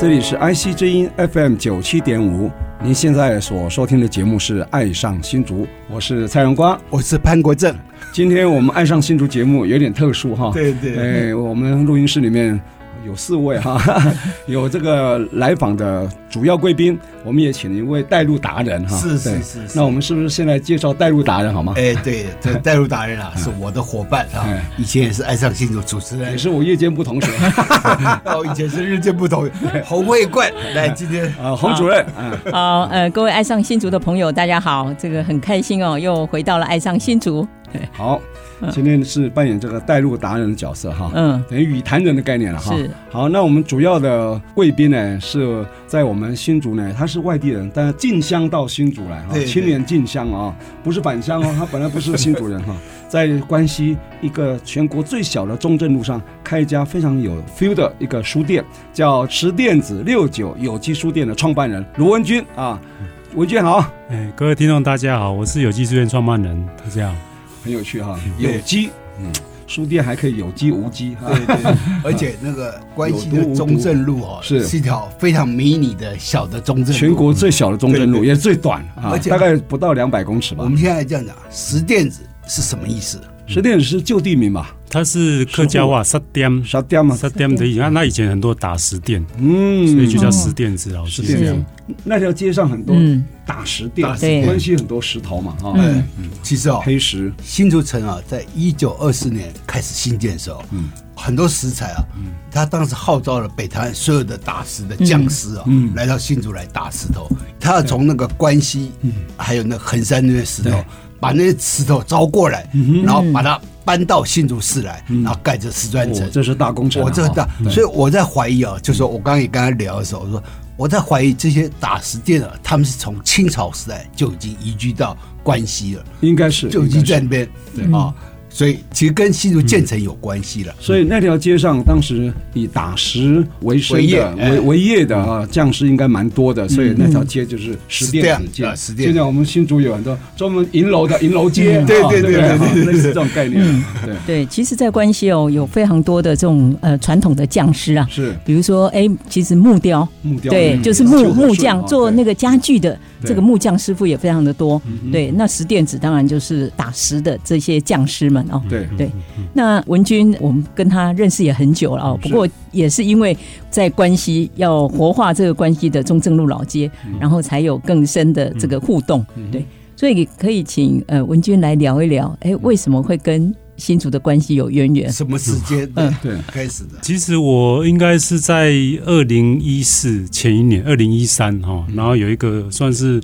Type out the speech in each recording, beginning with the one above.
这里是 IC 之音 FM 九七点五，您现在所收听的节目是《爱上新竹》，我是蔡荣光，我是潘国正。今天我们《爱上新竹》节目有点特殊哈，对对，哎，我们录音室里面。有四位哈，有这个来访的主要贵宾，我们也请了一位带路达人哈。是是是。那我们是不是现在介绍带路达人好吗？哎，对，这带路达人啊，是我的伙伴啊，以前也是爱上新竹主持人，也是我夜间部同学。哦，以前是日间部同学。洪慧冠，来今天啊，洪主任。好，呃，各位爱上新竹的朋友，大家好，这个很开心哦，又回到了爱上新竹。好。今天是扮演这个带路达人的角色哈，嗯，等于语谈人的概念了哈。是，好，那我们主要的贵宾呢是在我们新竹呢，他是外地人，但是进乡到新竹来哈，青年进乡啊，不是返乡哦，他本来不是新竹人哈，在关西一个全国最小的中正路上开一家非常有 feel 的一个书店，叫十电子六九有机书店的创办人卢文君啊，文君好，哎，各位听众大家好，我是有机书店创办人，大家好。很有趣哈，有机，嗯，书店还可以有机无机，对对，而且那个关西的中正路哦，是是一条非常迷你的小的中正路，全国最小的中正路，也是最短，而且大概不到两百公尺吧。我们现在这样讲，十电子是什么意思？十电子是旧地名吧？它是客家话，十电，十电嘛，十电的意思。那以前很多打石店，嗯，所以就叫石店子哦。十电子，那条街上很多打石店，关系很多石头嘛，哈。嗯，其实啊，黑石。新竹城啊，在一九二四年开始新建的时候，嗯，很多石材啊，嗯，他当时号召了北台湾所有的打石的匠师啊，嗯，来到新竹来打石头。他要从那个关西，嗯，还有那横山那些石头，把那些石头招过来，然后把它。搬到新竹市来，然后盖着石砖城，这是大工程。我这个大，所以我在怀疑啊，就是说我刚刚也跟他聊的时候，我说我在怀疑这些打石店啊，他们是从清朝时代就已经移居到关西了，应该是就已经在那边啊。所以其实跟新竹建成有关系了。所以那条街上当时以打石为生的、为为业的啊，匠师应该蛮多的。所以那条街就是石店子街。十电。现在我们新竹有很多专门银楼的 银楼街，对对对对，类似这种概念。对对，其实，在关西哦，有非常多的这种呃传统的匠师啊，是，比如说哎，其实木雕，木雕，对，就是木木匠做那个家具的。这个木匠师傅也非常的多，对，那石电子当然就是打石的这些匠师们哦，对对。那文君，我们跟他认识也很久了哦，不过也是因为在关西要活化这个关系的中正路老街，然后才有更深的这个互动，对，所以可以请呃文君来聊一聊，哎，为什么会跟新竹的关系有渊源？什么时间？嗯，对，开始的。其实我应该是在二零一四前一年，二零一三哈，然后有一个算是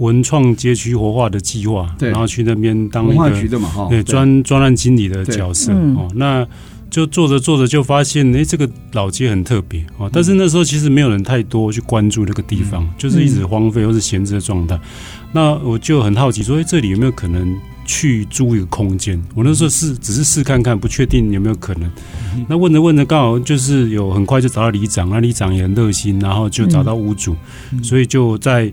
文创街区活化的计划，然后去那边当一个文化局的嘛哈，对，专专案经理的角色哦。那就做着做着就发现，哎，这个老街很特别哦。但是那时候其实没有人太多去关注那个地方，就是一直荒废或是闲置的状态。那我就很好奇，说，哎，这里有没有可能？去租一个空间，我那时候是只是试看看，不确定有没有可能。那问着问着，刚好就是有很快就找到里长，那里长也很热心，然后就找到屋主，所以就在。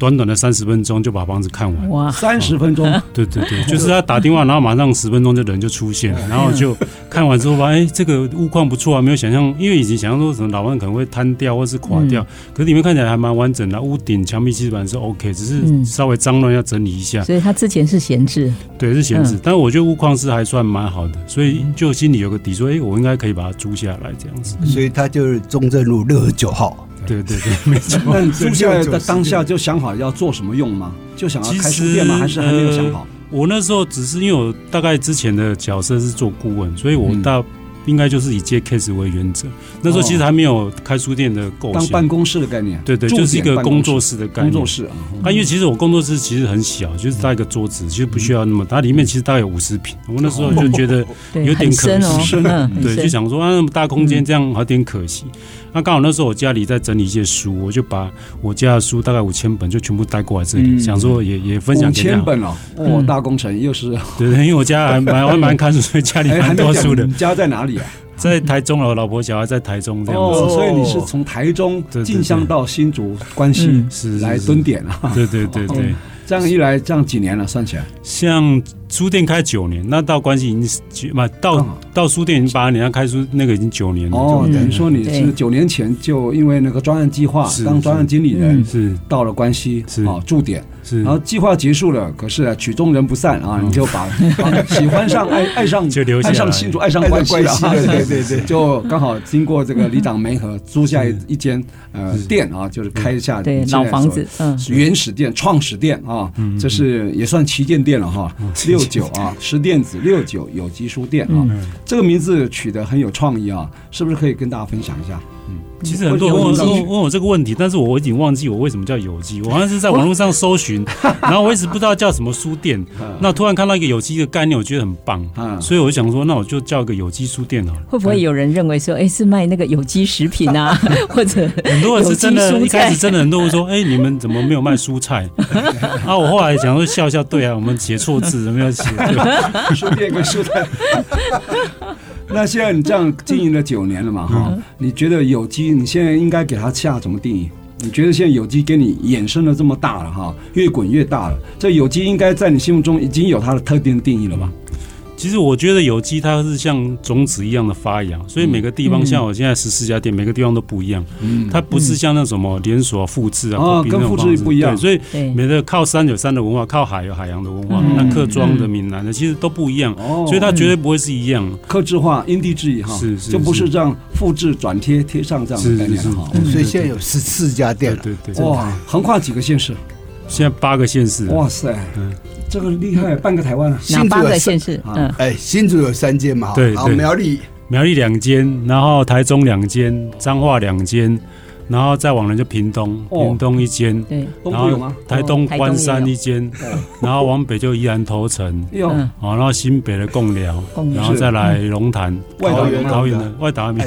短短的三十分钟就把房子看完，哇！三十分钟，对 对对，就是他打电话，然后马上十分钟就人就出现，然后就看完之后发现，哎，这个屋况不错啊，没有想象，因为以前想象说什么老房可能会坍掉或是垮掉，可是里面看起来还蛮完整的，屋顶、墙壁基本上是 OK，只是稍微脏乱要整理一下。所以他之前是闲置，对，是闲置，但我觉得屋况是还算蛮好的，所以就心里有个底，说，哎，我应该可以把它租下来这样子。所以他就是中正路六十九号。对对对，没错。那租下来的当下就想好要做什么用吗？就想要开书店吗？还是还没有想好？我那时候只是因为我大概之前的角色是做顾问，所以我大应该就是以接 case 为原则。那时候其实还没有开书店的构想，当办公室的概念，对对，就是一个工作室的概念。工作室啊，因为其实我工作室其实很小，就是搭一个桌子，其实不需要那么大，里面其实大概有五十平。我那时候就觉得有点可惜，对，就想说啊，那么大空间这样有点可惜。那刚好那时候我家里在整理一些书，我就把我家的书大概五千本就全部带过来这里，想说也也分享给大家。五千本哦，哇，大工程又是。对对，因为我家还蛮还蛮看书，所以家里蛮多书的。你家在哪里啊？在台中了，我老婆小孩在台中这样子。哦，所以你是从台中进香到新竹关西是来蹲点啊？对对对对，这样一来，这样几年了？算起来，像。书店开九年，那到关系已经不到到书店已经八年，要开书那个已经九年了。哦，等于说你是九年前就因为那个专案计划当专案经理人，是。到了关系是。啊驻点，是。然后计划结束了，可是曲终人不散啊，你就把喜欢上 爱爱上就留下爱上新竹爱上关系了，对对对对，就刚好经过这个里长梅和租下一一间呃店啊，就是开下对老房子，嗯，原始店创始店啊，这是也算旗舰店了哈，六。六九啊，十电子六九有机书店啊，嗯、这个名字取得很有创意啊，是不是可以跟大家分享一下？嗯，其实很多人问问问我这个问题，但是我已经忘记我为什么叫有机，我好像是在网络上搜寻，然后我一直不知道叫什么书店，那突然看到一个有机的概念，我觉得很棒，所以我就想说，那我就叫个有机书店好了。会不会有人认为说，哎，是卖那个有机食品啊，或者很多人是真的，一开始真的很多人说，哎，你们怎么没有卖蔬菜？啊，我后来想说笑笑，对啊，我们写错字，没有写书店跟蔬菜。那现在你这样经营了九年了嘛？哈，你觉得有机你现在应该给它下什么定义？你觉得现在有机给你衍生的这么大了哈，越滚越大了，这有机应该在你心目中已经有它的特定定义了吧？其实我觉得有机它是像种子一样的发芽，所以每个地方像我现在十四家店，每个地方都不一样。嗯，它不是像那什么连锁复制啊，跟复制不一样。所以每个靠山有山的文化，靠海有海洋的文化。那客庄的闽南的其实都不一样，所以它绝对不会是一样。客制化、因地制宜哈，是是，就不是这样复制转贴贴上这样的概念哈。所以现在有十四家店，对对。哇，横跨几个县市？现在八个县市。哇塞。这个厉害，半个台湾了。哪八个县市？嗯，哎，新竹有三间嘛，对，然后苗栗苗栗两间，然后台中两间，彰化两间。然后再往南就屏东，屏东一间，对，然后台东关山一间，然后往北就宜兰头城，然后新北的贡寮，然后再来龙潭，桃园桃园的外岛。还没。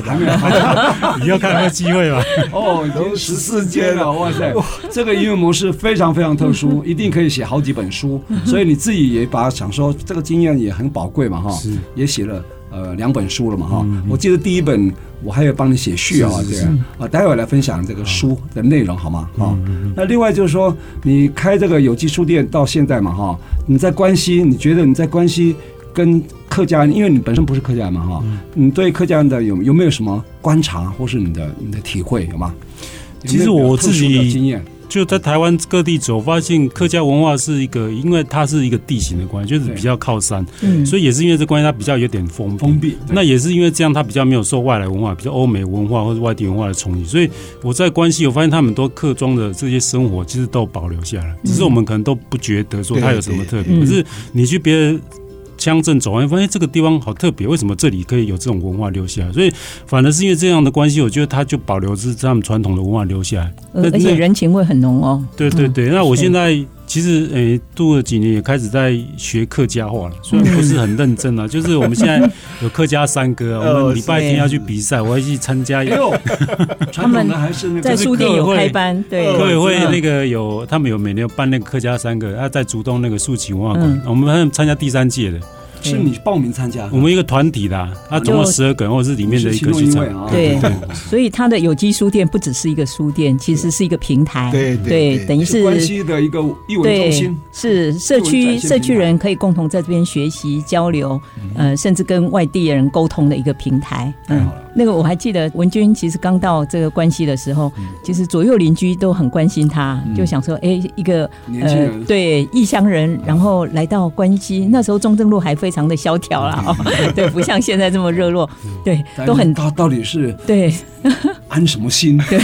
你要 看有没有机会吧？哦，已经十四间了，哇塞！这个营运模式非常非常特殊，一定可以写好几本书，所以你自己也把想说这个经验也很宝贵嘛，哈，也写了。呃，两本书了嘛，哈，我记得第一本我还有帮你写序啊，这样啊，待会儿来分享这个书的内容好吗？啊，那另外就是说，你开这个有机书店到现在嘛，哈，你在关西，你觉得你在关西跟客家人，因为你本身不是客家人嘛，哈，你对客家人的有有没有什么观察或是你的你的体会有吗？其实我自己的经验。就在台湾各地走，发现客家文化是一个，因为它是一个地形的关系，就是比较靠山，嗯，所以也是因为这关系，它比较有点封闭。封闭。那也是因为这样，它比较没有受外来文化，比较欧美文化或者外地文化的冲击。所以我在关系，我发现他们都客庄的这些生活，其实都保留下来，只是我们可能都不觉得说它有什么特别。可是你去别的。乡镇走完，发现这个地方好特别，为什么这里可以有这种文化留下来？所以反而是因为这样的关系，我觉得它就保留是他们传统的文化留下来，而且人情味很浓哦。对对对，那我现在。其实，诶，度了几年也开始在学客家话了，虽然不是很认真啊。就是我们现在有客家山歌，我们礼拜天要去比赛，我要去参加。有，他们在书店有开班，对，客委会那个有，他们有每年有办那个客家山歌，他，在竹东那个竖起文化馆，我们还参加第三届的。是你报名参加？我们一个团体的，它总共十二个人，或者是里面的一个去参。对，所以它的有机书店不只是一个书店，其实是一个平台。对对，等于是关系的一个艺文中心。是社区社区人可以共同在这边学习交流，呃，甚至跟外地人沟通的一个平台。嗯。那个我还记得文君其实刚到这个关系的时候，其实左右邻居都很关心他，就想说，哎，一个呃，对异乡人，然后来到关西，那时候中正路还非常的萧条啦，哦，对，不像现在这么热络，对，都很他到底是对。安什么心？对，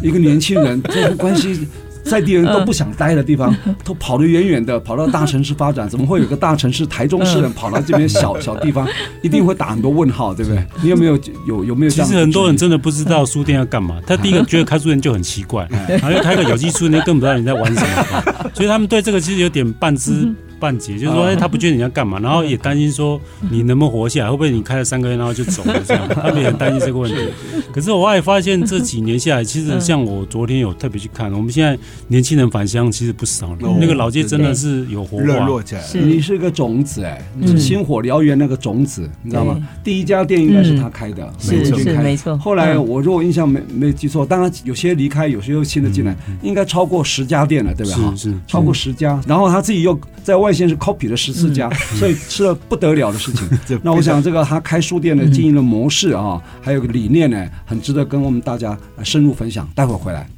一个年轻人，这个关系在地人都不想待的地方，都跑得远远的，跑到大城市发展。怎么会有个大城市台中市人跑到这边小小地方？一定会打很多问号，对不对？你有没有有有没有？其实很多人真的不知道书店要干嘛。他第一个觉得开书店就很奇怪，然后开个有机书店更不知道你在玩什么，所以他们对这个其实有点半知。半截，就是说，哎，他不觉得你要干嘛，然后也担心说你能不能活下来，会不会你开了三个月然后就走了这样，他们也很担心这个问题。可是我也发现这几年下来，其实像我昨天有特别去看，我们现在年轻人返乡其实不少，那个老街真的是有活化起来。你是个种子哎，你是星火燎原那个种子，你知道吗？第一家店应该是他开的，是是没错。后来我如果印象没没记错，当然有些离开，有些又新的进来，应该超过十家店了，对吧？是是超过十家。然后他自己又在外县是 copy 的十四家，所以是了不得了的事情。那我想，这个他开书店的经营的模式啊，还有个理念呢，很值得跟我们大家深入分享。待会儿回来。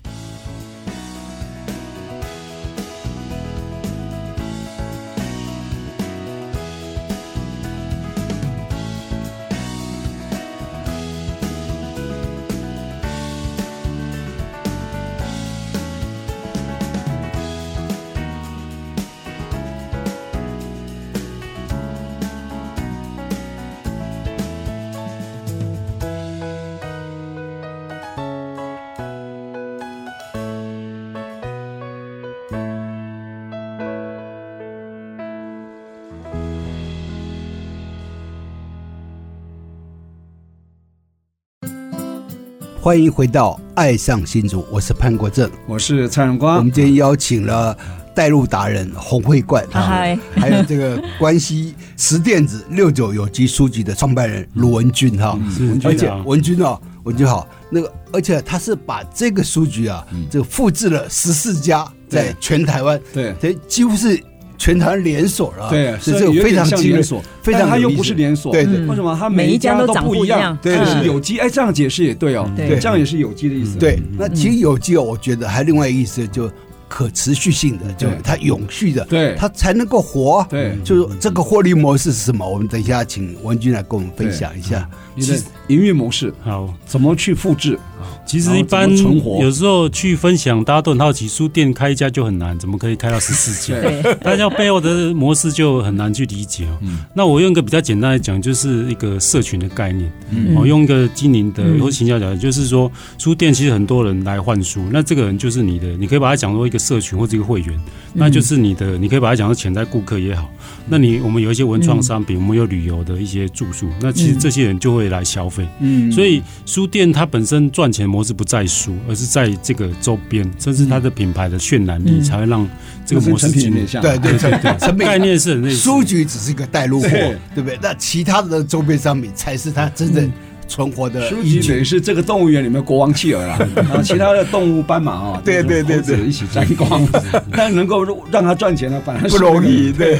欢迎回到《爱上新竹》，我是潘国正，我是蔡荣光。我们今天邀请了带路达人洪慧冠，嗨，还有这个关西十电子六九有机书籍的创办人卢文君哈，而且文君啊，文君好，那个而且他是把这个书局啊，这个复制了十四家，在全台湾，对，所以几乎是。全台连锁了，对，是这个非常连锁，非常它又不是连锁，对对。为什么它每一家都长不一样？对，是有机，哎，这样解释也对哦，对，这样也是有机的意思。对，那其实有机哦，我觉得还另外一个意思就可持续性的，就它永续的，对，它才能够活。对，就是这个获利模式是什么？我们等一下请文军来跟我们分享一下。你的营运模式好，怎么去复制？其实一般有时候去分享，大家都很好奇，书店开一家就很难，怎么可以开到十四家？大家背后的模式就很难去理解哦。那我用一个比较简单来讲，就是一个社群的概念。我用一个经营的或行销角度，就是说书店其实很多人来换书，那这个人就是你的，你可以把它讲作一个社群或者一个会员，那就是你的，你可以把它讲作潜在顾客也好。那你我们有一些文创商品，我们有旅游的一些住宿，那其实这些人就会来消费。嗯，所以书店它本身赚钱模式不在书，而是在这个周边，甚至它的品牌的渲染力，才会让这个模式进入。对对对对，概念是很类似。书局只是一个带路货，对不对？那其他的周边商品才是它真正。存活的书局等于是这个动物园里面国王企鹅啦，然后其他的动物斑马啊，对对对对，一起沾光，但能够让他赚钱呢，反而不容易。对，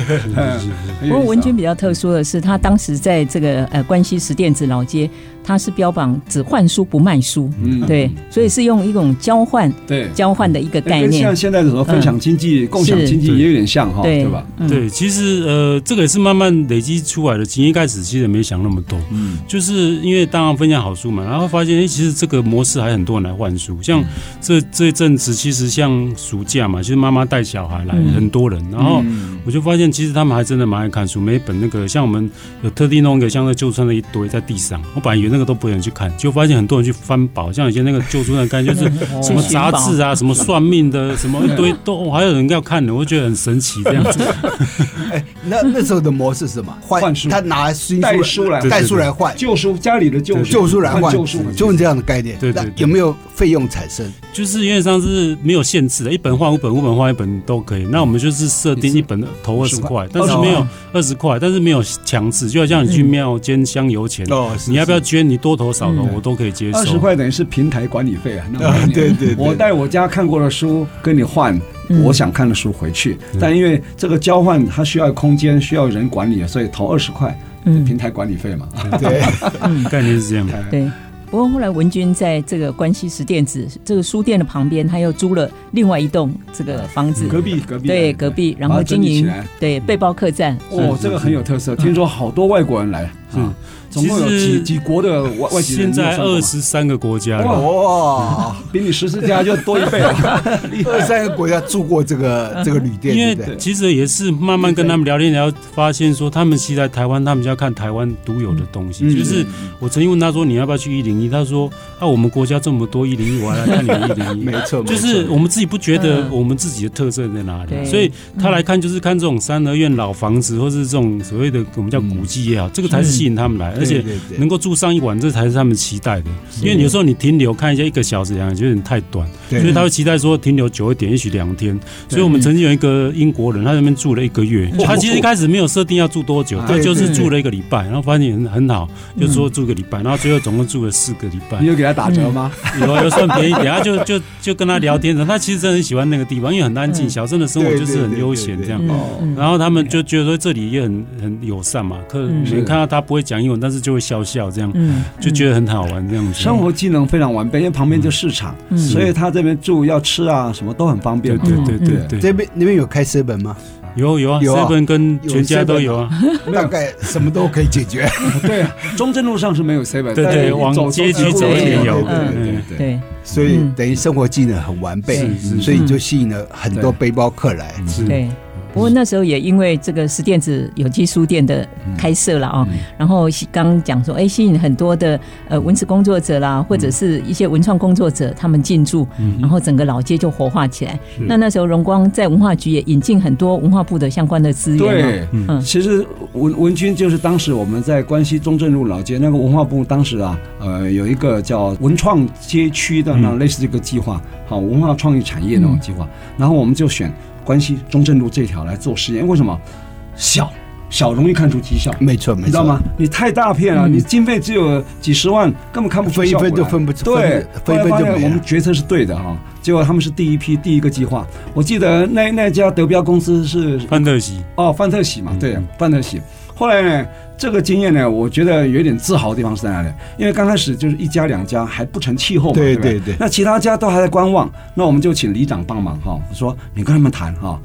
不过文君比较特殊的是，他当时在这个呃关西十电子老街。它是标榜只换书不卖书，嗯，对，所以是用一种交换，对，交换的一个概念，像现在的什么分享经济、共享经济也有点像哈，对。吧？对，其实呃，这个也是慢慢累积出来的。其实一开始其实也没想那么多，嗯，就是因为当然分享好书嘛，然后发现哎，其实这个模式还很多人来换书，像这这一阵子，其实像暑假嘛，其实妈妈带小孩来很多人，然后我就发现其实他们还真的蛮爱看书，每本那个像我们有特地弄一个像那旧书的一堆在地上，我本来以为。那个都不愿意去看，就发现很多人去翻宝，像以前那个旧书那概念，就是 什么杂志啊，什么算命的，什么一堆都还有人要看的，我觉得很神奇这样子。哎，那那时候的模式是什么？换书，他拿新带书来带书来换。旧书，家里的旧旧书来换。旧书，就是这样的概念。对对，有没有费用产生？就是原则上是没有限制的，一本换五本，五本换一本都可以。那我们就是设定一本投二十块，但是没有二十块，但是没有强制，就好像你去庙捐香油钱，你要不要捐？你多投少投我都可以接受。二十块等于是平台管理费啊。那 对对，我带我家看过的书跟你换我想看的书回去，但因为这个交换它需要空间，需要人管理，所以投二十块，平台管理费嘛。对，概念是这样。对。不过后来文君在这个关西石电子这个书店的旁边，他又租了另外一栋这个房子，隔壁隔壁对隔壁，然后经营对背包客栈。哦，这个很有特色，听说好多外国人来。嗯。总共有几几国的外外籍人？现在二十三个国家哇，比你十四家就多一倍了。二十三个国家住过这个这个旅店，因为其实也是慢慢跟他们聊天，然后发现说他们其实在台湾，他们就要看台湾独有的东西。就是我曾经问他说，你要不要去一零一？他说啊，我们国家这么多一零一，我还来看你们一零一。没错，就是我们自己不觉得我们自己的特色在哪里，所以他来看就是看这种三合院老房子，或是这种所谓的我们叫古迹也好，这个才是吸引他们来，而且能够住上一晚，这才是他们期待的。因为有时候你停留看一下一个小时两个，有点太短，所以他会期待说停留久一点，也许两天。所以我们曾经有一个英国人，他在那边住了一个月，他其实一开始没有设定要住多久，他就是住了一个礼拜，然后发现很很好，就说住个礼拜，然后最后总共住了四个礼拜。你有给他打折吗？有，有算便宜点，他就就就跟他聊天的，他其实真的很喜欢那个地方，因为很安静，小镇的生活就是很悠闲这样。然后他们就觉得说这里也很很友善嘛，可能看到他不会讲英文，但是就会笑笑这样，就觉得很好玩这样子。生活技能非常完备，因为旁边就市场，所以他这边住要吃啊什么都很方便。对对对对，这边那边有开 seven 吗？有有啊，seven 跟全家都有啊，大概什么都可以解决。对，中正路上是没有 seven，对对，往街区走也有。对对对，所以等于生活技能很完备，所以就吸引了很多背包客来。对。不过那时候也因为这个是电子有机书店的开设了啊，然后刚讲说，哎，吸引很多的呃文史工作者啦，或者是一些文创工作者，他们进驻，然后整个老街就活化起来。那那时候荣光在文化局也引进很多文化部的相关的资源。对，嗯，其实文文君就是当时我们在关西中正路老街那个文化部，当时啊，呃，有一个叫文创街区的那类似这个计划，好，文化创意产业那种计划，然后我们就选。关系中正路这条来做实验，为什么？小小容易看出绩效，没错，没错，你知道吗？你太大片了，你经费只有几十万，根本看不出效果，分一分就分不出。对，分一分就没我们决策是对的哈，结果他们是第一批第一个计划。我记得那那家德标公司是范特西哦，范特西嘛，对，范特西。后来呢，这个经验呢，我觉得有点自豪的地方是在哪里？因为刚开始就是一家两家还不成气候嘛，对对对。那其他家都还在观望，那我们就请里长帮忙哈，说你跟他们谈哈，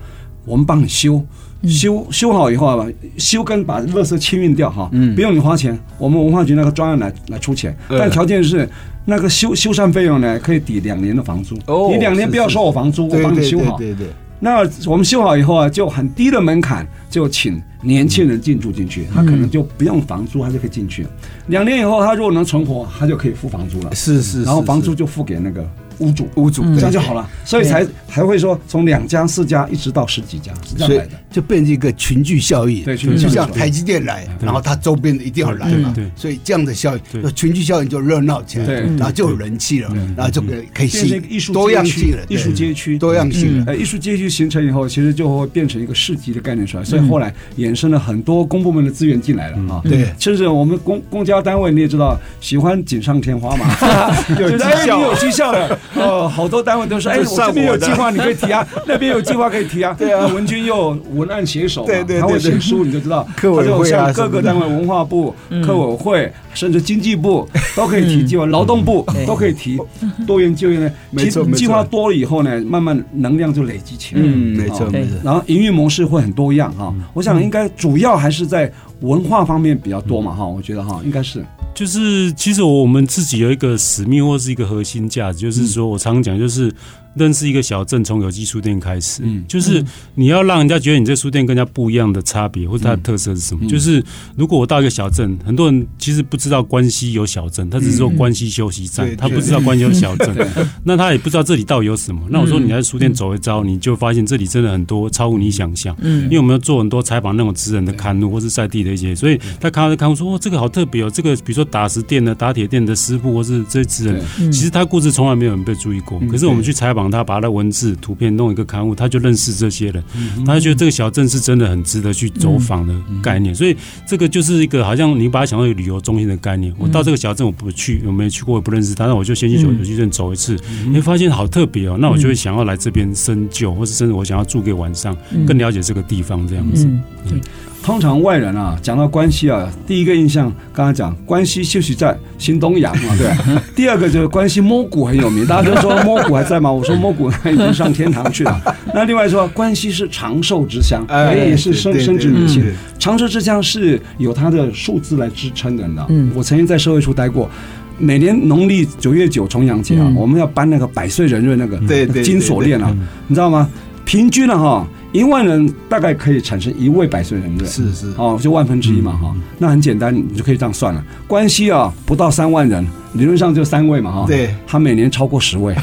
我们帮你修修修好以后啊，修跟把垃圾清运掉哈，嗯不用你花钱，我们文化局那个专案来来出钱，但条件是那个修修缮费用呢可以抵两年的房租，你两年不要收我房租，我帮你修好。对对。那我们修好以后啊，就很低的门槛，就请年轻人进驻进去，他可能就不用房租，他就可以进去。两年以后，他如果能存活，他就可以付房租了。是是，然后房租就付给那个。屋主，屋主，这样就好了，所以才才会说从两家、四家一直到十几家，是这样来的，就变成一个群聚效应。对，就像台积电来，然后它周边的一定要来嘛。对，所以这样的效应，群聚效应就热闹起来，然后就有人气了，然后就可以可以吸引艺术多样性了，艺术街区。多样性。呃，艺术街区形成以后，其实就会变成一个市级的概念出来，所以后来衍生了很多公部门的资源进来了啊。对，甚至我们公公家单位你也知道，喜欢锦上添花嘛，有绩效，有绩效的哦，好多。单位都说：“哎，我这边有计划，你可以提啊；那边有计划可以提啊。”对啊，文君又文案写手，对对，他会写书，你就知道。课委会啊，各个单位，文化部、科委会，甚至经济部都可以提计划，劳动部都可以提多元就业呢。没错，计划多了以后呢，慢慢能量就累积起来。嗯，没错，没错。然后营运模式会很多样哈。我想应该主要还是在文化方面比较多嘛哈。我觉得哈，应该是。就是其实我们自己有一个使命或是一个核心价值，就是说我常讲就是。认识一个小镇，从有机书店开始，嗯，就是你要让人家觉得你这书店跟人家不一样的差别，或者它的特色是什么？就是如果我到一个小镇，很多人其实不知道关西有小镇，他只是说关西休息站，他不知道关西有小镇，那他也不知道这里到底有什么。那我说你在书店走一遭，你就发现这里真的很多超乎你想象。嗯，因为我们要做很多采访那种职人的刊物，或是在地的一些，所以他看到刊物说，哦，这个好特别哦，这个比如说打石店的、打铁店的师傅，或是这些职人，其实他故事从来没有人被注意过。可是我们去采访。他把他的文字、图片弄一个刊物，他就认识这些人，他就觉得这个小镇是真的很值得去走访的概念。所以这个就是一个好像你把它想到一个旅游中心的概念。我到这个小镇，我不去，我没去过，我不认识他，那我就先去有机书店走一次，你会发现好特别哦。那我就会想要来这边深究，或是甚至我想要住个晚上，更了解这个地方这样子。对。通常外人啊，讲到关西啊，第一个印象，刚才讲关西就是在新东阳嘛，对。第二个就是关西摸骨很有名，大家都说摸骨还在吗？我说摸骨已经上天堂去了。那另外说，关西是长寿之乡，哎，也是生生殖民心。长寿之乡是有它的数字来支撑的呢。嗯，我曾经在社会处待过，每年农历九月九重阳节啊，我们要搬那个百岁人瑞那个金锁链啊，你知道吗？平均了哈。一万人大概可以产生一位百岁人瑞，是是。哦，就万分之一嘛哈，那很简单，你就可以这样算了。关系啊，不到三万人，理论上就三位嘛哈，对，他每年超过十位，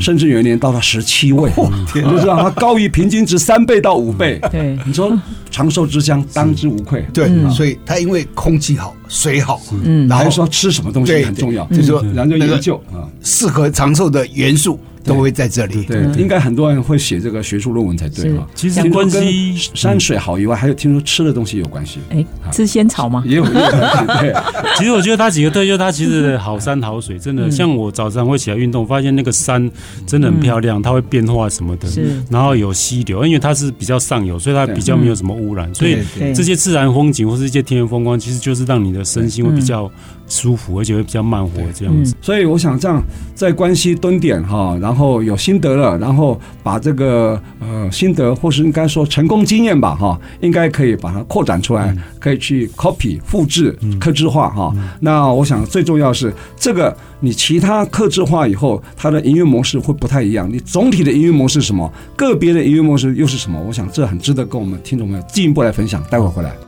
甚至有一年到了十七位，你就知道他高于平均值三倍到五倍。对，你说长寿之乡当之无愧。对，所以他因为空气好，水好，嗯，然后说吃什么东西很重要，就是说然后就研究啊，适合长寿的元素。都会在这里，对，应该很多人会写这个学术论文才对哈。其实关西山水好以外，还有听说吃的东西有关系。哎，吃仙草吗？也有。对，其实我觉得它几个特就是它其实好山好水，真的。像我早上会起来运动，发现那个山真的很漂亮，它会变化什么的。是。然后有溪流，因为它是比较上游，所以它比较没有什么污染。所以这些自然风景或是一些天然风光，其实就是让你的身心会比较舒服，而且会比较慢活这样子。所以我想这样在关西蹲点哈，然后。有心得了，然后把这个呃心得，或是应该说成功经验吧，哈，应该可以把它扩展出来，可以去 copy 复制、克制化哈。那我想最重要是这个，你其他克制化以后，它的营运模式会不太一样。你总体的营运模式是什么？个别的营运模式又是什么？我想这很值得跟我们听众朋友进一步来分享。待会儿回来。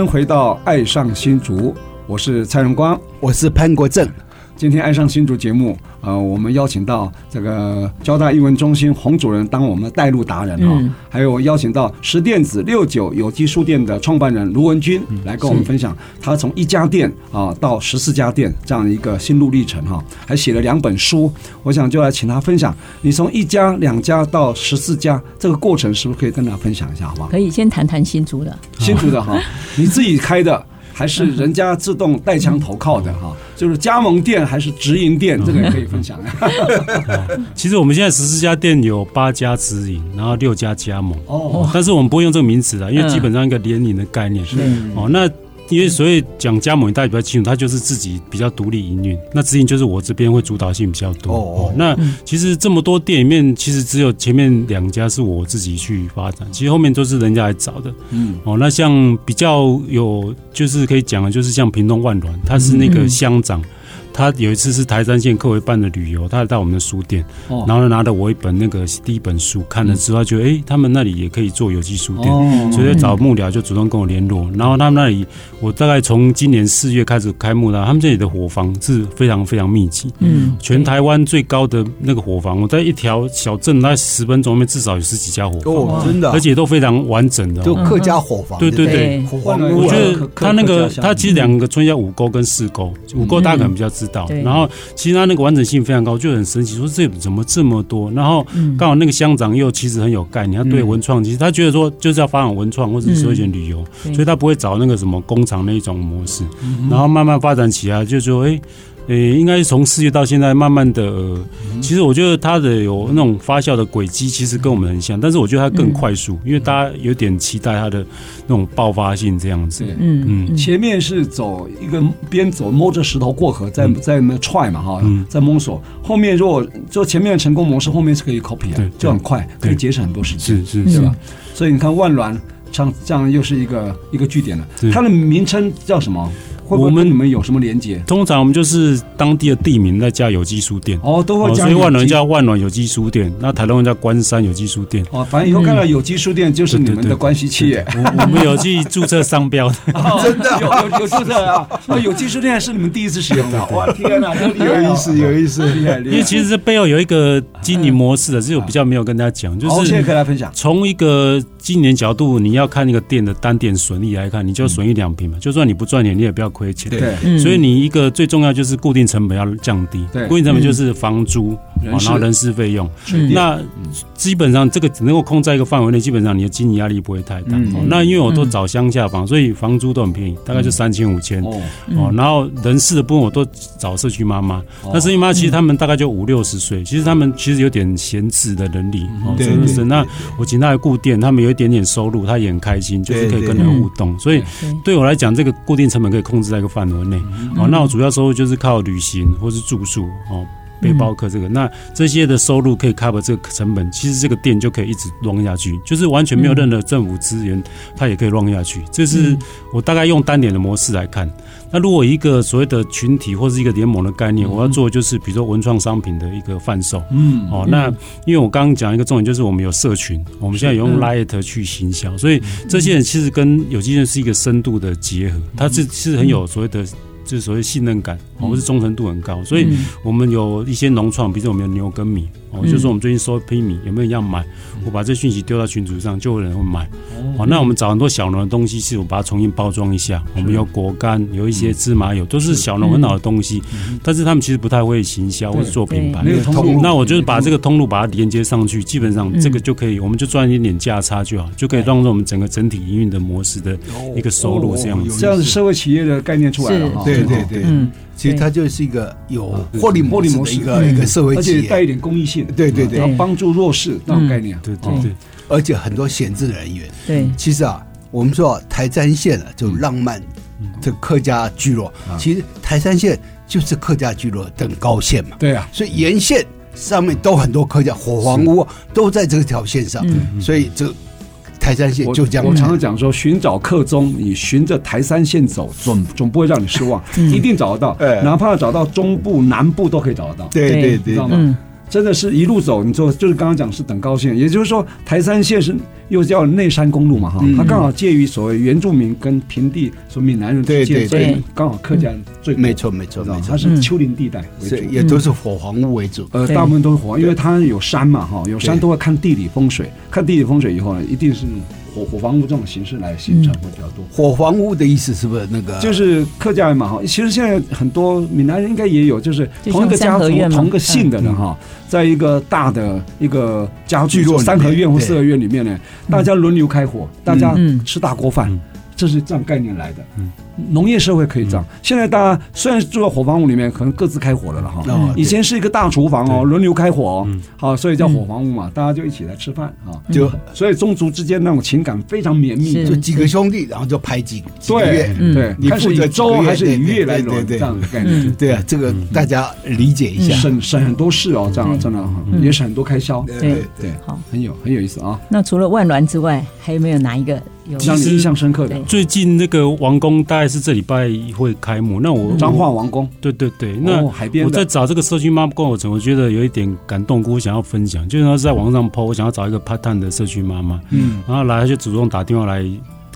欢迎回到《爱上新竹》，我是蔡荣光，我是潘国正。今天《爱上新竹》节目，呃，我们邀请到这个交大英文中心洪主任当我们的带路达人哈，嗯、还有邀请到十电子六九有机书店的创办人卢文君来跟我们分享他从一家店啊到十四家店这样一个心路历程哈，还写了两本书。我想就来请他分享，你从一家、两家到十四家这个过程，是不是可以跟大家分享一下，好不好？可以先谈谈新竹的，新竹的哈，你自己开的。还是人家自动带枪投靠的哈，就是加盟店还是直营店，这个也可以分享。其实我们现在十四家店有八家直营，然后六家加盟。哦，但是我们不会用这个名词的，因为基本上一个联营的概念。是哦，那。因为所以讲加盟，大家比较清楚，他就是自己比较独立营运。那直营就是我这边会主导性比较多。哦，那其实这么多店里面，其实只有前面两家是我自己去发展，其实后面都是人家来找的。嗯，哦，那像比较有就是可以讲的，就是像屏东万峦，他是那个乡长。他有一次是台山县客委办的旅游，他来到我们的书店，然后拿了我一本那个第一本书，看了之后觉得，哎，他们那里也可以做有机书店，所以找幕僚就主动跟我联络。然后他们那里，我大概从今年四月开始开幕了，他们这里的伙房是非常非常密集，嗯，全台湾最高的那个伙房，我在一条小镇，大概十分钟里面至少有十几家伙房，哦，真的，而且都非常完整的，就客家伙房，对对对，我觉得他那个他其实两个村叫五沟跟四沟，五沟大家可能比较知道。然后其实他那个完整性非常高，就很神奇，说这怎么这么多？然后刚好那个乡长又其实很有概念，他对文创其实他觉得说就是要发展文创或者休闲旅游，所以他不会找那个什么工厂那一种模式，然后慢慢发展起来，就说哎。呃，应该是从四月到现在，慢慢的，呃，其实我觉得它的有那种发酵的轨迹，其实跟我们很像，但是我觉得它更快速，因为大家有点期待它的那种爆发性这样子。嗯嗯，前面是走一个边走摸着石头过河，在在那踹嘛哈，在摸索。后面如果就前面的成功模式，后面是可以 copy 啊，就很快，可以节省很多时间，是是，对吧？所以你看万峦，像这样又是一个一个据点了。它的名称叫什么？我们你们有什么连接？通常我们就是当地的地名再加有机书店哦，都会加。所以万峦叫万峦有机书店，那台东人叫关山有机书店哦。反正以后看到有机书店就是你们的关系企业。我们有去注册商标，真的有有有注册啊！那有机书店是你们第一次使用的。哇天哪，有意思有意思，厉害厉害！因为其实这背后有一个经营模式的，是我比较没有跟大家讲，就是现在可以来分享。从一个经营角度，你要看那个店的单店损益来看，你就损益两平嘛。就算你不赚钱，你也不要亏钱。对。所以你一个最重要就是固定成本要降低，对，固定成本就是房租然后人事费用。那基本上这个只能够控在一个范围内，基本上你的经济压力不会太大。那因为我都找乡下房，所以房租都很便宜，大概就三千五千。哦，然后人事的部分我都找社区妈妈。那社区妈妈其实他们大概就五六十岁，其实他们其实有点闲置的能力。哦，是不是？那我请他来固定，他们有一点点收入，他也很开心，就是可以跟人互动。所以对我来讲，这个固定成本可以控制在一个范围内。哦，那我主要收入就是靠旅行或是住宿哦。背包客这个，那这些的收入可以 cover 这个成本，其实这个店就可以一直 run 下去，就是完全没有任何政府资源，它也可以 run 下去。这是我大概用单点的模式来看。那如果一个所谓的群体或是一个联盟的概念，我要做的就是比如说文创商品的一个贩售。嗯，哦，那因为我刚刚讲一个重点，就是我们有社群，我们现在有用 Light 去行销，所以这些人其实跟有机人是一个深度的结合，它是是很有所谓的。就是所谓信任感，或是忠诚度很高，所以我们有一些农创，比如说我们有牛跟米，哦，就是我们最近收一批米，有没有人要买？我把这讯息丢到群组上，就有人会买。哦，那我们找很多小农的东西，是我把它重新包装一下。我们有果干，有一些芝麻油，都是小农很好的东西，但是他们其实不太会行销或者做品牌。那我就是把这个通路把它连接上去，基本上这个就可以，我们就赚一点点价差就好，就可以当做我们整个整体营运的模式的一个收入这样子。这样子社会企业的概念出来了哈。对对对，嗯，其实它就是一个有获利获利模式一个一个社会企业，而且带一点公益性，对对对，要帮助弱势那种概念，对对对，而且很多闲置人员，对，其实啊，我们说台山线啊，就浪漫这客家聚落，其实台山线就是客家聚落等高线嘛，对啊，所以沿线上面都很多客家火房屋都在这条线上，所以这。台三线就这样，我常常讲说，寻找客中，你循着台三线走，总总不会让你失望，一定找得到，哪怕找到中部、南部都可以找得到，对对对，知道吗？真的是一路走，你说就是刚刚讲是等高线，也就是说台三线是又叫内山公路嘛哈，它刚好介于所谓原住民跟平地所闽南人之间，所以刚好客家最没错没错没错，它是丘陵地带为主，也都是火房屋为主，呃，大部分都是火，因为它有山嘛哈，有山都会看地理风水，看地理风水以后呢，一定是。火火房屋这种形式来形成会比较多。火房屋的意思是不是那个？就是客家人嘛哈，其实现在很多闽南人应该也有，就是同一个家族、同一个姓的人哈，在一个大的一个家聚落三合院或四合院里面呢，大家轮流开火，大家吃大锅饭，这是这样概念来的。农业社会可以这样。现在大家虽然住在火房屋里面，可能各自开火了了哈。以前是一个大厨房哦，轮流开火哦，好，所以叫火房屋嘛，大家就一起来吃饭啊，就所以宗族之间那种情感非常绵密，就几个兄弟，然后就拍几几个月，对，你负责周还是以月来轮这样的概念？对啊，这个大家理解一下，省省很多事哦，这样真的也省很多开销，对对，好，很有很有意思啊。那除了万峦之外，还有没有哪一个？让你印象深刻的，最近那个王宫大概是这礼拜会开幕。那我彰化王宫，对对对，那海边我在找这个社区妈妈过程，我觉得有一点感动，我想要分享。就是他是在网上 po，我想要找一个 part time 的社区妈妈，嗯，然后来他就主动打电话来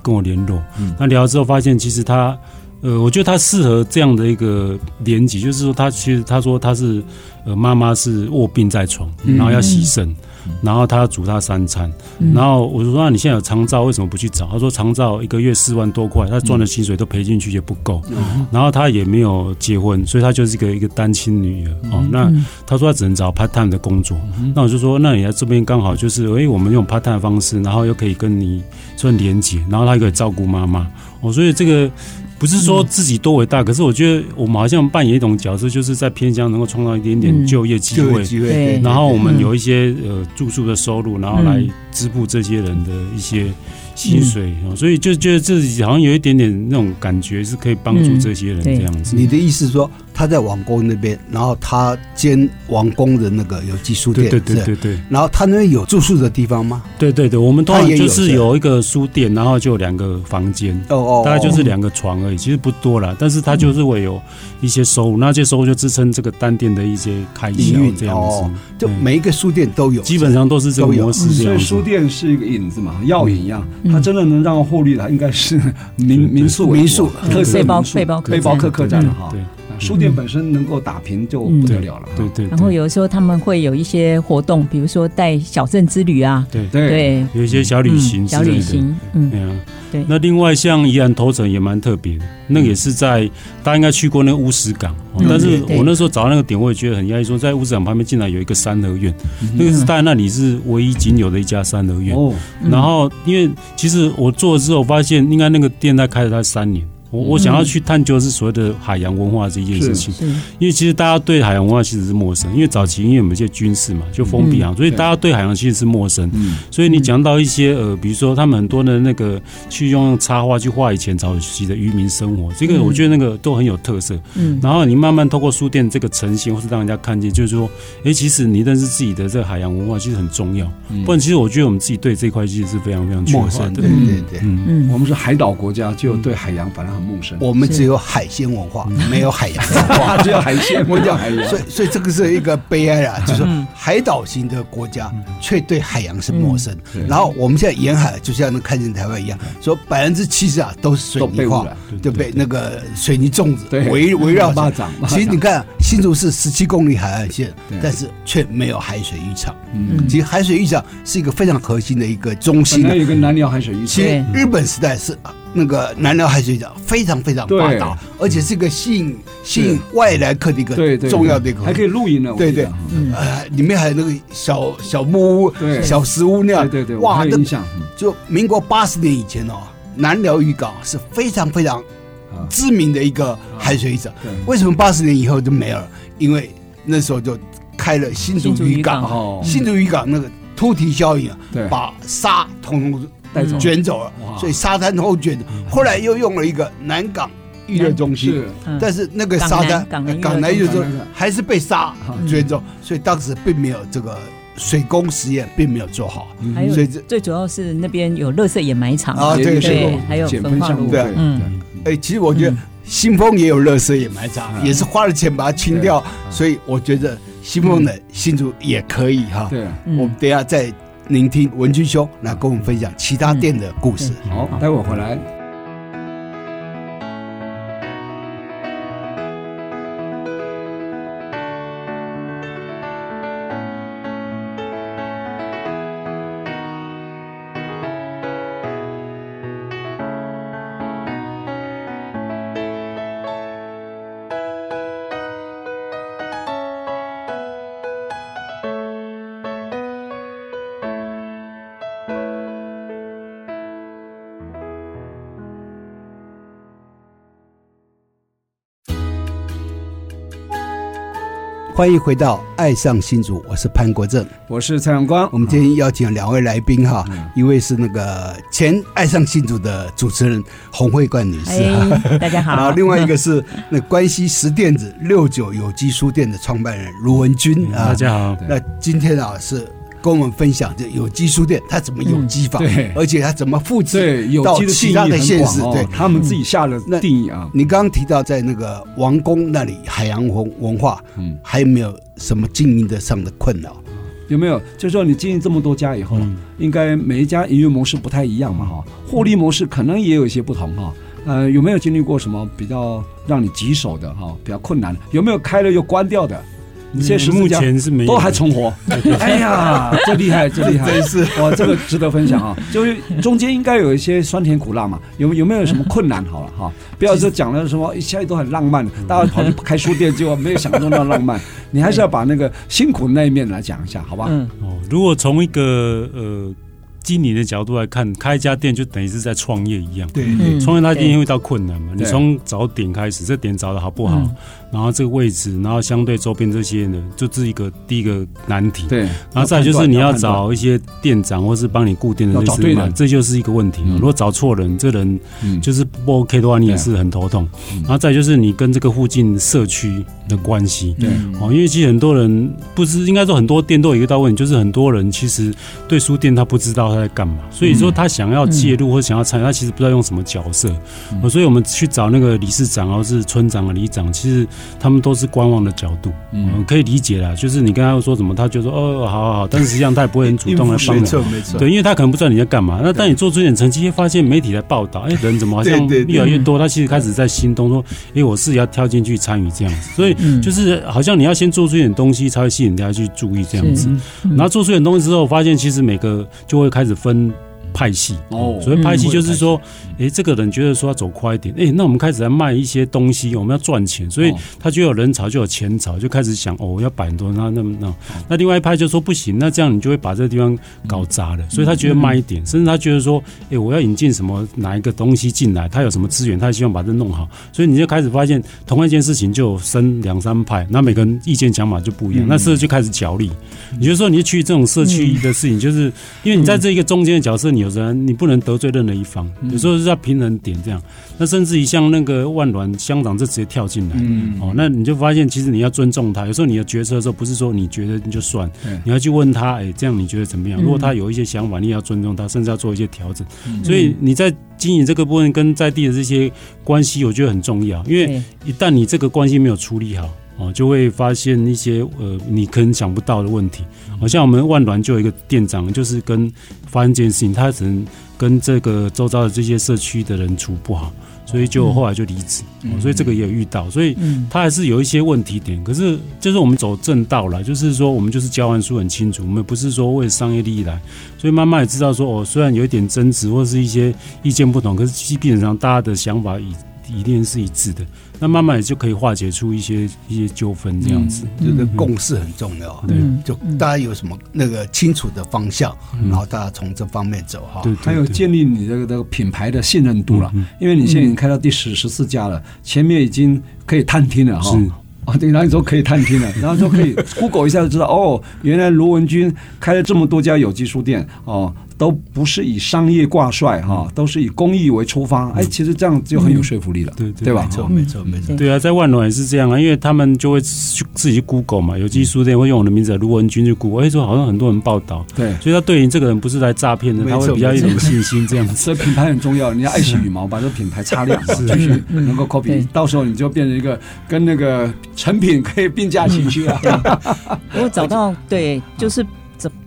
跟我联络。嗯，那聊了之后发现，其实他，呃，我觉得他适合这样的一个年纪，就是说他其实他说他是呃妈妈是卧病在床，然后要洗肾。然后他要煮他三餐，然后我就说：“那你现在有长照，为什么不去找？”他说：“长照一个月四万多块，他赚的薪水都赔进去也不够。然后他也没有结婚，所以他就是一个一个单亲女儿。哦，那他说他只能找 part time 的工作。那我就说：那你来这边刚好就是，哎，我们用 part time 的方式，然后又可以跟你算连接，然后他又可以照顾妈妈。哦，所以这个。”不是说自己多伟大，可是我觉得我们好像扮演一种角色，就是在偏乡能够创造一点点就业机会，机会，然后我们有一些呃住宿的收入，然后来支付这些人的一些。薪水，所以就觉得自己好像有一点点那种感觉，是可以帮助这些人这样子。你的意思说，他在王宫那边，然后他兼王宫的那个有机书店，对对对对。然后他那边有住宿的地方吗？对对对，我们通常就是有一个书店，然后就有两个房间，哦哦，大概就是两个床而已，其实不多了。但是他就是会有一些收入，那这些收入就支撑这个单店的一些开销这样子。就每一个书店都有，基本上都是这个模式。所以书店是一个引子嘛，药引一样。他真的能让获利的，应该是民民宿、民宿、背包、背包、背包客客栈了哈。书店本身能够打平就不得了了。对对。然后有的时候他们会有一些活动，比如说带小镇之旅啊，对对，有一些小旅行，小旅行，嗯，对啊。对，那另外像宜兰头城也蛮特别的，那个也是在大家应该去过那个乌石港，但是我那时候找到那个点，我也觉得很压抑，说在乌石港旁边竟然有一个三合院，那个是在那里是唯一仅有的一家三合院。哦，然后因为其实我做了之后发现，应该那个店在开了它三年。我我想要去探究是所谓的海洋文化这件事情，因为其实大家对海洋文化其实是陌生，因为早期因为我们一些军事嘛，就封闭啊，所以大家对海洋其实是陌生。所以你讲到一些呃，比如说他们很多的那个去用插画去画以前早期的渔民生活，这个我觉得那个都很有特色。嗯，然后你慢慢透过书店这个成型，或是让人家看见，就是说，哎，其实你认识自己的这个海洋文化其实很重要。不然其实我觉得我们自己对这块其实是非常非常陌生的。对对对，嗯嗯，我们是海岛国家，就对海洋反而很。我们只有海鲜文化，没有海洋文化，只有海鲜，不叫海洋。所以，所以这个是一个悲哀啊，就是海岛型的国家却对海洋是陌生。然后我们现在沿海就像能看见台湾一样，说百分之七十啊都是水泥化，对不对？那个水泥粽子围围绕着。其实你看，新竹是十七公里海岸线，但是却没有海水浴场。嗯，其实海水浴场是一个非常核心的一个中心。还有一个南寮海水浴场，其实日本时代是。那个南辽海水浴场非常非常发达，而且是一个吸引吸引外来客的一个重要的一个，还可以露营呢。对对，呃，里面还有那个小小木屋、小石屋那样。对对，哇，那就民国八十年以前哦，南寮渔港是非常非常知名的一个海水浴场。为什么八十年以后就没了？因为那时候就开了新竹渔港，新竹渔港那个突堤效应啊，把沙通通。卷走了，所以沙滩后卷。后来又用了一个南港娱乐中心，但是那个沙滩港南娱乐中心还是被沙卷走，所以当时并没有这个水工实验，并没有做好。所以最主要是那边有垃圾掩埋场啊，对对，还有焚化炉。对，嗯，哎，其实我觉得新丰也有垃圾掩埋场，也是花了钱把它清掉，所以我觉得新丰的新竹也可以哈。对，我们等下再。聆听文君兄来跟我们分享其他店的故事。好，待会回来。欢迎回到《爱上新竹》，我是潘国正，我是蔡永光。我们今天邀请两位来宾哈，一位是那个前《爱上新竹》的主持人洪慧冠女士，大家好。然后另外一个是 那关西十店子六九有机书店的创办人卢文君啊，大家好。那今天啊是。跟我们分享这有机书店，它怎么有机法？对，而且它怎么复制到其他的县市？对，他们自己下了定义啊。你刚刚提到在那个王宫那里海洋文文化，嗯，还有没有什么经营的上的困扰？有没有？就是说你经营这么多家以后，应该每一家营运模式不太一样嘛，哈，获利模式可能也有一些不同哈。呃，有没有经历过什么比较让你棘手的哈？比较困难的？有没有开了又关掉的？你现在目前是没有，都还存活。哎呀，这厉害，这厉害，真是哇，这个值得分享啊！就是中间应该有一些酸甜苦辣嘛，有有没有什么困难？好了哈，不要说讲了什么一切都很浪漫，大家跑去开书店结果没有想中那么浪漫，你还是要把那个辛苦的那一面来讲一下，好吧？嗯哦，如果从一个呃。经理的角度来看，开一家店就等于是在创业一样。对，创业它一定会遇到困难嘛。你从找点开始，这点找的好不好？然后这个位置，然后相对周边这些呢，就是一个第一个难题。对，然后再就是你要找一些店长，或是帮你固定的这些，这就是一个问题。如果找错人，这人就是不 OK 的话，你也是很头痛。然后再就是你跟这个附近社区的关系。对哦，因为其实很多人不是，应该说很多店都有一个大问题，就是很多人其实对书店他不知道他在干嘛，所以说他想要介入或想要参与，他其实不知道用什么角色。所以我们去找那个理事长，然后是村长啊、里长，其实他们都是观望的角度，嗯，可以理解啦。就是你跟他说什么，他就说哦，好好好，但是实际上他也不会很主动来帮你。没错没错，对，因为他可能不知道你在干嘛。那当你做出一点成绩，发现媒体来报道，哎，人怎么好像越来越多？他其实开始在心动说，哎，我是要跳进去参与这样子。所以就是好像你要先做出一点东西，才会吸引大家去注意这样子。然后做出一点东西之后，发现其实每个就会开始分。派系。哦，所谓派系就是说，哎，这个人觉得说要走快一点，哎，那我们开始来卖一些东西，我们要赚钱，所以他就有人潮，就有钱潮，就开始想哦，要摆很多，那那那。那另外一派就说不行，那这样你就会把这个地方搞砸了，所以他觉得慢一点，甚至他觉得说，哎，我要引进什么哪一个东西进来，他有什么资源，他希望把这弄好，所以你就开始发现同一件事情就分两三派，那每个人意见讲法就不一样，那是就开始角力，你就是说你去这种社区的事情，就是因为你在这一个中间的角色，你。有时候你不能得罪任何一方，有时候是要平衡点这样。那甚至于像那个万峦乡长就直接跳进来，哦，那你就发现其实你要尊重他。有时候你的决策的时候不是说你觉得你就算，你要去问他，哎，这样你觉得怎么样？如果他有一些想法，你也要尊重他，甚至要做一些调整。所以你在经营这个部分跟在地的这些关系，我觉得很重要。因为一旦你这个关系没有处理好，哦，就会发现一些呃你可能想不到的问题。好像我们万峦就有一个店长，就是跟发生这件事情，他只能跟这个周遭的这些社区的人处不好，所以就后来就离职。所以这个也有遇到，所以他还是有一些问题点。可是就是我们走正道了，就是说我们就是交完书很清楚，我们不是说为商业利益来，所以慢慢也知道说哦，虽然有一点争执或是一些意见不同，可是基本上大家的想法一一定是一致的。那慢慢也就可以化解出一些一些纠纷，这样子，这个共识很重要。对，就大家有什么那个清楚的方向，然后大家从这方面走哈。对，还有建立你这个这个品牌的信任度了，因为你现在已经开到第十十四家了，前面已经可以探听了哈。啊，对，然后你说可以探听了，然后就可以 Google 一下就知道，哦，原来罗文君开了这么多家有机书店哦。都不是以商业挂帅哈，都是以公益为出发。哎，其实这样就很有说服力了，对对吧？没错没错没错。对啊，在万隆也是这样啊，因为他们就会去自己去 Google 嘛，有机书店会用我的名字卢文君去 Google，哎，说好像很多人报道，对，所以他对于这个人不是来诈骗的，他会比较有点信心这样子。所以品牌很重要，你要爱惜羽毛，把这个品牌擦亮，继续能够 copy，到时候你就变成一个跟那个成品可以并驾齐驱 了。我找到对，就是。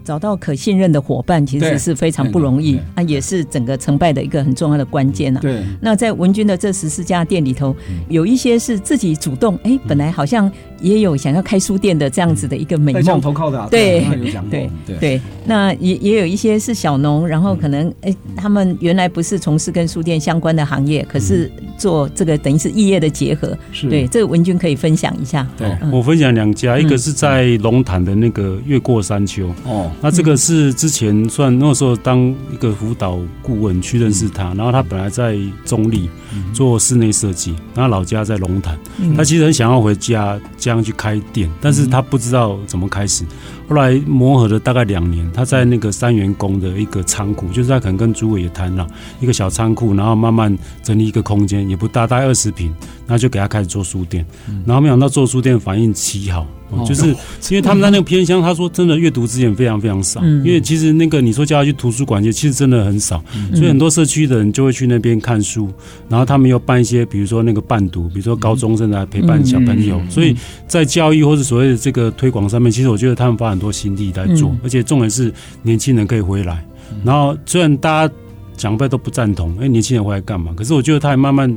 找找到可信任的伙伴，其实是非常不容易，啊，也是整个成败的一个很重要的关键呐。对，那在文君的这十四家店里头，有一些是自己主动，哎，本来好像也有想要开书店的这样子的一个美梦，投靠的，对对对，那也也有一些是小农，然后可能哎，他们原来不是从事跟书店相关的行业，可是做这个等于是异业的结合，对，这个文君可以分享一下。对，我分享两家，一个是在龙潭的那个越过山丘。哦，那这个是之前算那时候当一个辅导顾问去认识他，然后他本来在中立做室内设计，然后老家在龙潭，他其实很想要回家这样去开店，但是他不知道怎么开始。后来磨合了大概两年，他在那个三元宫的一个仓库，就是他可能跟朱伟也谈了一个小仓库，然后慢慢整理一个空间，也不大，大概二十坪，然后就给他开始做书店，然后没想到做书店反应奇好。就是因为他们在那个偏乡，他说真的阅读资源非常非常少。因为其实那个你说叫他去图书馆，其实真的很少。所以很多社区的人就会去那边看书，然后他们又办一些，比如说那个伴读，比如说高中生来陪伴小朋友。所以在教育或者所谓的这个推广上面，其实我觉得他们花很多心力在做，而且重点是年轻人可以回来。然后虽然大家。长辈都不赞同，哎，年轻人回来干嘛？可是我觉得他还慢慢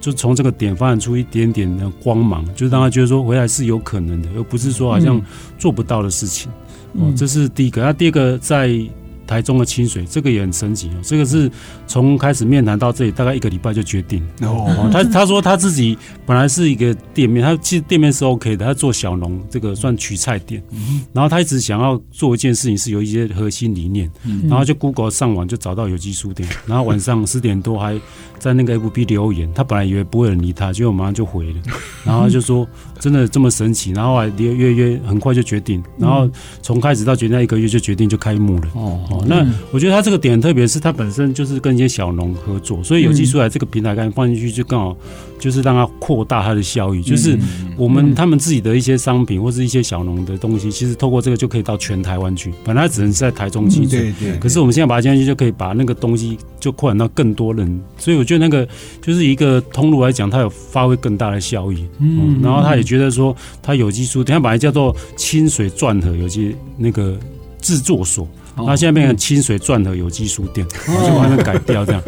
就从这个点发展出一点点的光芒，就是让他觉得说回来是有可能的，而不是说好像做不到的事情。哦，这是第一个。那第二个在。台中的清水，这个也很神奇哦。这个是从开始面谈到这里，大概一个礼拜就决定。哦，他他说他自己本来是一个店面，他其实店面是 OK 的，他做小农，这个算取菜店。然后他一直想要做一件事情，是有一些核心理念。然后就 Google 上网就找到有机书店，然后晚上十点多还在那个 FB 留言。他本来以为不会有人理他，结果马上就回了。然后就说真的这么神奇，然后还约约约，很快就决定。然后从开始到决定那一个月就决定就开幕了。哦。哦，那我觉得他这个点特别是他本身就是跟一些小农合作，所以有机出来这个平台刚放进去就刚好就是让它扩大它的效益，就是我们他们自己的一些商品或是一些小农的东西，其实透过这个就可以到全台湾去。本来只能是在台中集中，对对。可是我们现在把它加进去，就可以把那个东西就扩展到更多人。所以我觉得那个就是一个通路来讲，它有发挥更大的效益。嗯，然后他也觉得说，他有机蔬，它本来叫做清水钻和有机那个制作所。那现在变成清水钻和有机书店，就把它改掉这样，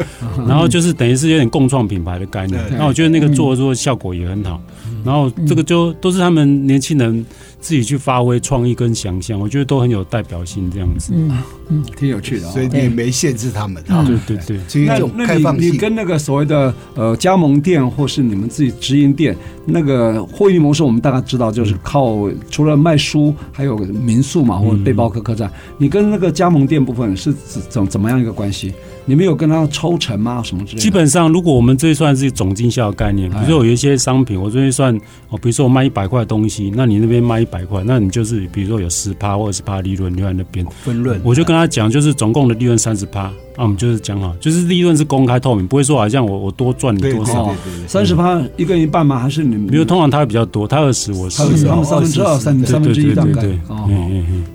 然后就是等于是有点共创品牌的概念。那我觉得那个做做效果也很好，然后这个就都是他们年轻人。自己去发挥创意跟想象，我觉得都很有代表性，这样子，嗯嗯，挺有趣的，所以你也没限制他们，对对对。那那你你跟那个所谓的呃加盟店或是你们自己直营店那个获利模式，我们大概知道就是靠除了卖书，还有民宿嘛，或者背包客客栈。你跟那个加盟店部分是怎怎么样一个关系？你们有跟他抽成吗？什么之类的？基本上，如果我们这算是总经销的概念，比如说有一些商品，我这边算哦，比如说我卖一百块东西，那你那边卖一百块，那你就是比如说有十趴或二十趴利润留在那边分润。我就跟他讲，就是总共的利润三十趴，那我们就是讲好，就是利润是公开透明，不会说好像我我多赚你多少。三十趴一个人一半吗？还是你们？比如通常他会比较多，他二十，我十，他们三分之二，三三分之一大概。哦，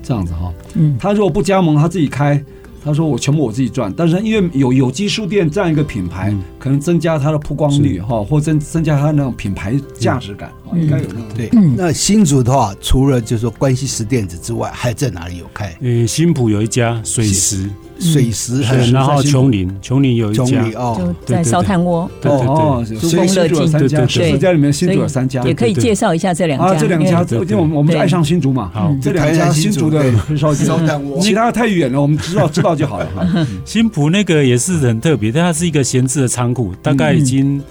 这样子哈。嗯，他如果不加盟，他自己开。他说：“我全部我自己赚，但是因为有有机书店这样一个品牌，嗯、可能增加它的曝光率哈，或增增加它那种品牌价值感，嗯、应该有那种对。嗯、那新竹的话，除了就是说关西石电子之外，还在哪里有开？呃，新浦有一家水石。”水石，然后琼林，琼林有一家就，在烧炭窝，对对对，乐境，三家，十家里面新竹有三家，也可以介绍一下这两家，这两家，因为我们我们是爱上新竹嘛，好，这两家新竹的烧烧炭窝，其他的太远了，我们知道知道就好了。新浦那个也是很特别，但它是一个闲置的仓库，大概已经。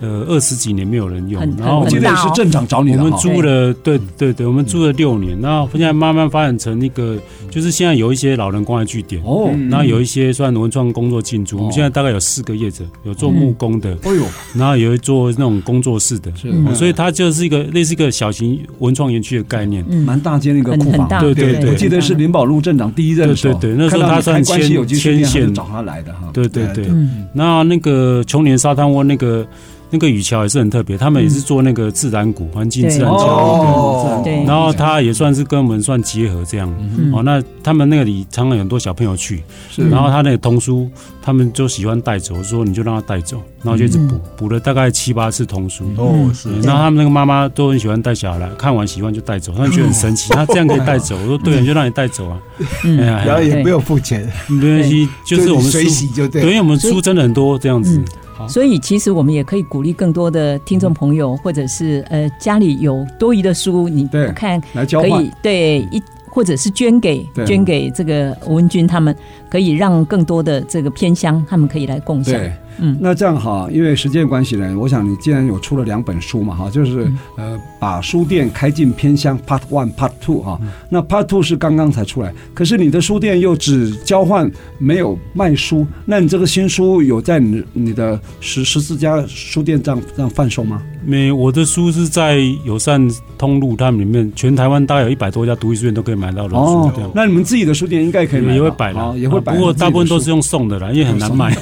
呃，二十几年没有人用，然后我记得是镇长找你，我们租了，对对对，我们租了六年，然后现在慢慢发展成那个，就是现在有一些老人关爱据点哦，然后有一些算文创工作进驻，我们现在大概有四个业者，有做木工的，哎呦，然后有一做那种工作室的，是。所以它就是一个类似一个小型文创园区的概念，蛮大间的一个库房，对对对，我记得是林宝路镇长第一任的时候，对对，那时候他算牵牵线。找他来的哈，对对对，那那个琼年沙滩窝那个。那个雨桥也是很特别，他们也是做那个自然谷环境自然教育的，然后他也算是跟我们算结合这样。哦，那他们那个里常常有很多小朋友去，然后他那个童书，他们就喜欢带走，说你就让他带走，然后就一直补，补了大概七八次童书。哦，是。然后他们那个妈妈都很喜欢带小孩来看完喜欢就带走，他们觉得很神奇，他这样可以带走。我说对，就让你带走啊。然后也不用付钱，没关系，就是我们书，对，因为我们书真的很多这样子。所以，其实我们也可以鼓励更多的听众朋友，或者是呃家里有多余的书，你不看可以对一，或者是捐给捐给这个文君他们，可以让更多的这个偏乡他们可以来共享。嗯，那这样哈，因为时间关系呢，我想你既然有出了两本书嘛哈，就是呃把书店开进偏乡 Part One Part Two 哈，那 Part Two 是刚刚才出来，可是你的书店又只交换没有卖书，那你这个新书有在你你的十十四家书店这样这样贩售吗？没，我的书是在友善通路，他们里面全台湾大概有一百多家独立书店都可以买到的书店。那你们自己的书店应该可以也会摆了，也会摆，不过大部分都是用送的啦，因为很难卖。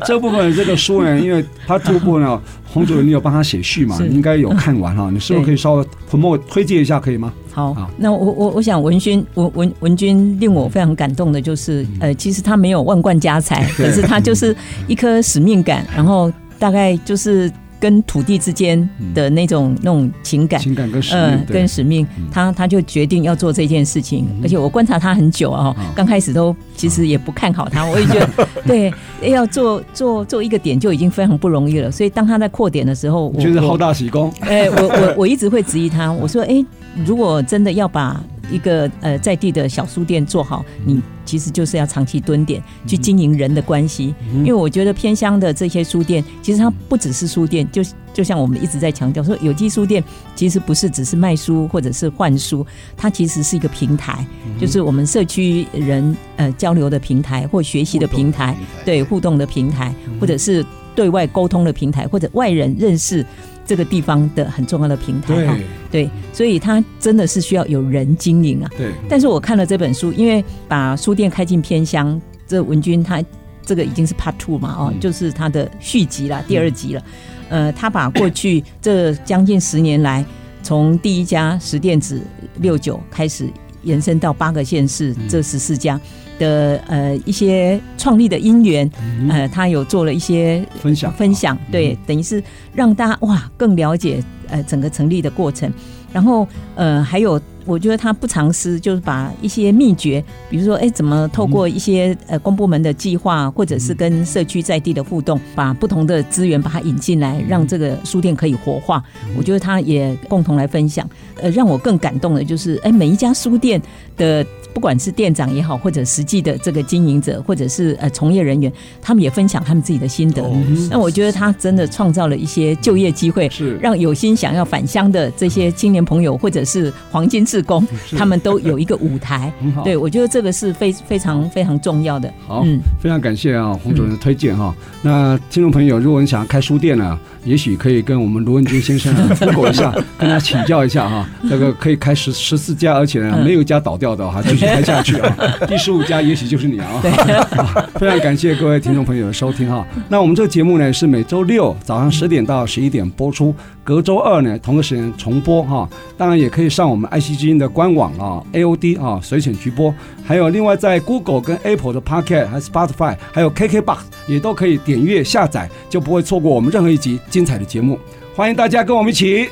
这部分这个书呢，因为 Part Two 部呢，洪主任你有帮他写序嘛？你应该有看完哈，你是不是可以稍微 promote 推荐一下，可以吗？好，那我我我想文君文文文君令我非常感动的就是，呃，其实他没有万贯家财，可是他就是一颗使命感，然后大概就是。跟土地之间的那种那种情感，情感跟使命，跟使命，他他就决定要做这件事情。而且我观察他很久啊，刚开始都其实也不看好他，我也觉得 对，要做做做一个点就已经非常不容易了。所以当他在扩点的时候，我觉得好大喜功。哎，我我我一直会质疑他，我说，哎，如果真的要把一个呃在地的小书店做好，你。其实就是要长期蹲点去经营人的关系，因为我觉得偏乡的这些书店，其实它不只是书店，就就像我们一直在强调说，有机书店其实不是只是卖书或者是换书，它其实是一个平台，就是我们社区人呃交流的平台或学习的平台，对互动的平台，或者是对外沟通的平台，或者外人认识这个地方的很重要的平台。对，对，所以它真的是需要有人经营啊。对。但是我看了这本书，因为把书店开进偏乡，这文君他这个已经是 Part Two 嘛，哦，嗯、就是他的续集了，第二集了。嗯、呃，他把过去这将近十年来，从第一家十电子六九开始。延伸到八个县市，这十四家的呃一些创立的因缘，呃，他有做了一些分享分享，对，等于是让大家哇更了解呃整个成立的过程，然后呃还有。我觉得他不藏私，就是把一些秘诀，比如说，哎，怎么透过一些呃公部门的计划，或者是跟社区在地的互动，把不同的资源把它引进来，让这个书店可以活化。我觉得他也共同来分享。呃，让我更感动的就是，哎，每一家书店的。不管是店长也好，或者实际的这个经营者，或者是呃从业人员，他们也分享他们自己的心得。那、哦、我觉得他真的创造了一些就业机会，是让有心想要返乡的这些青年朋友，或者是黄金志工，他们都有一个舞台。对，我觉得这个是非非常非常重要的。好，嗯，非常感谢啊，洪主任的推荐哈。嗯、那听众朋友，如果你想要开书店呢，也许可以跟我们卢文军先生 分享一下，跟他请教一下哈。那个可以开十十四家，而且呢没有一家倒掉的哈。开下去啊！第十五家也许就是你啊！非常感谢各位听众朋友的收听哈。那我们这个节目呢是每周六早上十点到十一点播出，隔周二呢同个时间重播哈。当然也可以上我们爱惜之音的官网啊，AOD 啊随选直播，还有另外在 Google 跟 Apple 的 Podcast 还是 Spotify，还有 KKBox 也都可以点阅下载，就不会错过我们任何一集精彩的节目。欢迎大家跟我们一起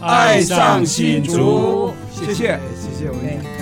爱上新竹，谢谢谢谢我们。